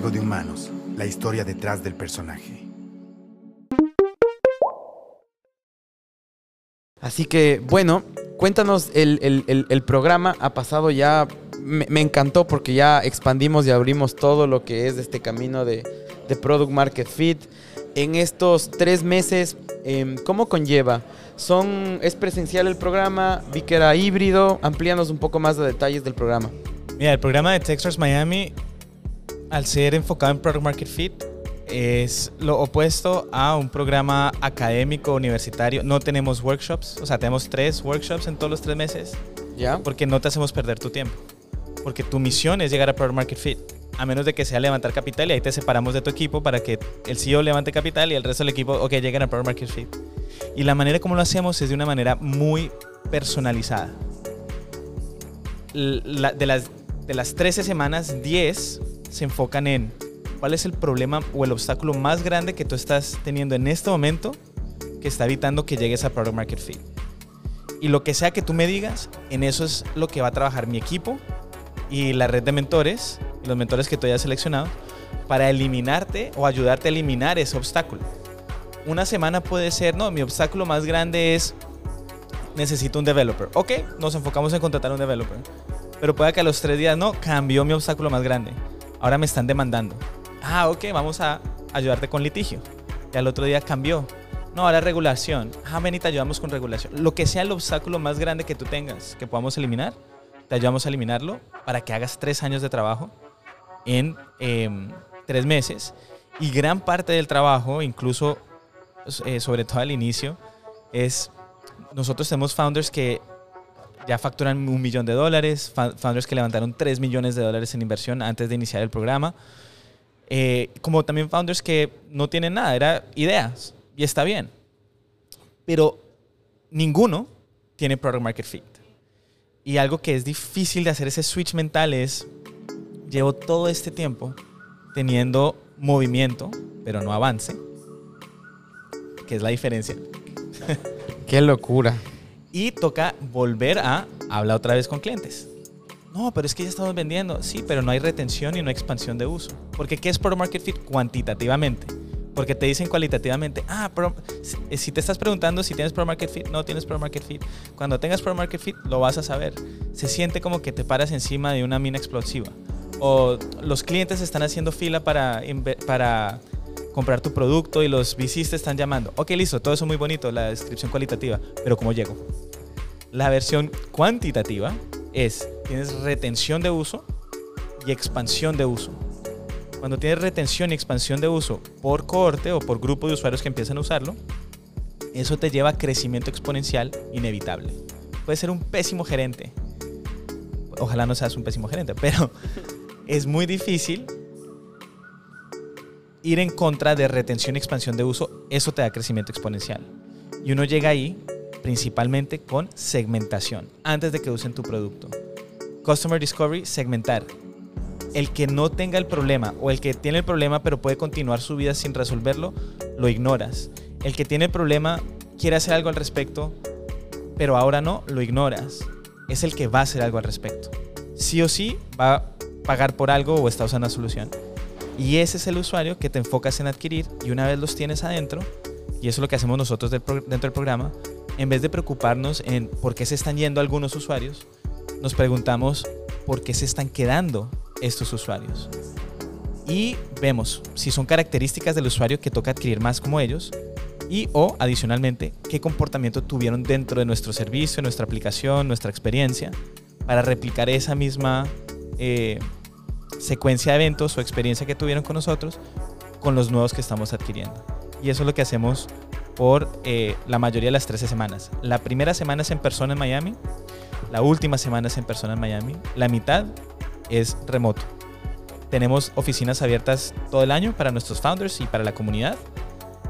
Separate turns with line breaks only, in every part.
Juego de Humanos, la historia detrás del personaje.
Así que, bueno, cuéntanos, el, el- el- el programa ha pasado ya, me, me encantó porque ya expandimos y abrimos todo lo que es este camino de, de Product Market Fit. En estos tres meses, em, ¿cómo conlleva? Son, ¿Es presencial el programa? Vi que era híbrido. Amplíanos un poco más de detalles del programa.
Mira, el programa de Texas Miami, al ser enfocado en Product Market Fit, es lo opuesto a un programa académico universitario. No tenemos workshops, o sea, tenemos tres workshops en todos los tres meses,
¿Ya?
porque no te hacemos perder tu tiempo. Porque tu misión es llegar a Product Market Fit, a menos de que sea levantar capital y ahí te separamos de tu equipo para que el CEO levante capital y el resto del equipo, ok, lleguen a Product Market Fit. Y la manera como lo hacemos es de una manera muy personalizada. La- de, las, de las 13 semanas, 10 se enfocan en cuál es el problema o el obstáculo más grande que tú estás teniendo en este momento que está evitando que llegues a Product Market Fit. Y lo que sea que tú me digas, en eso es lo que va a trabajar mi equipo y la red de mentores, los mentores que tú hayas seleccionado, para eliminarte o ayudarte a eliminar ese obstáculo. Una semana puede ser, no, mi obstáculo más grande es necesito un developer. Ok, nos enfocamos en contratar un developer. Pero puede que a los tres días, no, cambió mi obstáculo más grande. Ahora me están demandando. Ah, ok, vamos a ayudarte con litigio. Y al otro día cambió. No, ahora regulación. Ah, ven y te ayudamos con regulación. Lo que sea el obstáculo más grande que tú tengas, que podamos eliminar, te ayudamos a eliminarlo para que hagas tres años de trabajo en em, tres meses. Y gran parte del trabajo, incluso eh, sobre todo al inicio, es nosotros tenemos founders que ya facturan un millón de dólares, founders que levantaron 3 millones de dólares en inversión antes de iniciar el programa, eh, como también founders que no tienen nada, era ideas, y está bien. Pero ninguno tiene product market fit. Y algo que es difícil de hacer ese switch mental es, llevo todo este tiempo teniendo movimiento, pero no avance, que es la diferencia.
Qué locura.
Y toca volver a hablar otra vez con clientes. No, pero es que ya estamos vendiendo. Sí, pero no hay retención y no hay expansión de uso. Porque ¿qué es Product Market Fit? Cuantitativamente. Porque te dicen cualitativamente, ah, pro- si- te estás preguntando si tienes Product Market Fit, no tienes Product Market Fit. Cuando tengas Product Market Fit, lo vas a saber. Se siente como que te paras encima de una mina explosiva. O los clientes están haciendo fila para comprar tu producto y los VCs están llamando. Ok, listo, todo eso muy bonito, la descripción cualitativa, pero ¿cómo llego? La versión cuantitativa es, tienes retención de uso y expansión de uso. Cuando tienes retención y expansión de uso por cohorte o por grupo de usuarios que empiezan a usarlo, eso te lleva a crecimiento exponencial inevitable. Puedes ser un pésimo gerente. Ojalá no seas un pésimo gerente, pero es muy difícil ir en contra de retención y expansión de uso. Eso te da crecimiento exponencial. Y uno llega ahí principalmente con segmentación, antes de que usen tu producto. Customer Discovery, segmentar. El que no tenga el problema o el que tiene el problema pero puede continuar su vida sin resolverlo, lo ignoras. El que tiene el problema quiere hacer algo al respecto, pero ahora no, lo ignoras. Es el que va a hacer algo al respecto. Sí o sí va a pagar por algo o está usando la solución. Y ese es el usuario que te enfocas en adquirir y una vez los tienes adentro, y eso es lo que hacemos nosotros dentro del programa, en vez de preocuparnos en por qué se están yendo algunos usuarios, nos preguntamos por qué se están quedando estos usuarios. Y vemos si son características del usuario que toca adquirir más como ellos y o adicionalmente qué comportamiento tuvieron dentro de nuestro servicio, nuestra aplicación, nuestra experiencia para replicar esa misma eh, secuencia de eventos o experiencia que tuvieron con nosotros con los nuevos que estamos adquiriendo. Y eso es lo que hacemos por eh, la mayoría de las 13 semanas. La primera semana es en persona en Miami, la última semana es en persona en Miami, la mitad es remoto. Tenemos oficinas abiertas todo el año para nuestros founders y para la comunidad.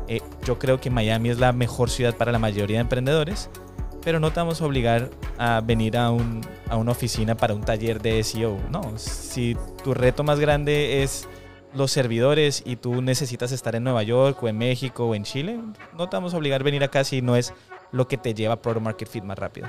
Eh, yo creo que Miami es la mejor ciudad para la mayoría de emprendedores, pero no te vamos a obligar a venir a, un- a una oficina para un taller de SEO. No, si tu reto más grande es los servidores y tú necesitas estar en Nueva York o en México o en Chile, no te vamos a obligar a venir acá si no es lo que te lleva a Product Market Fit más rápido.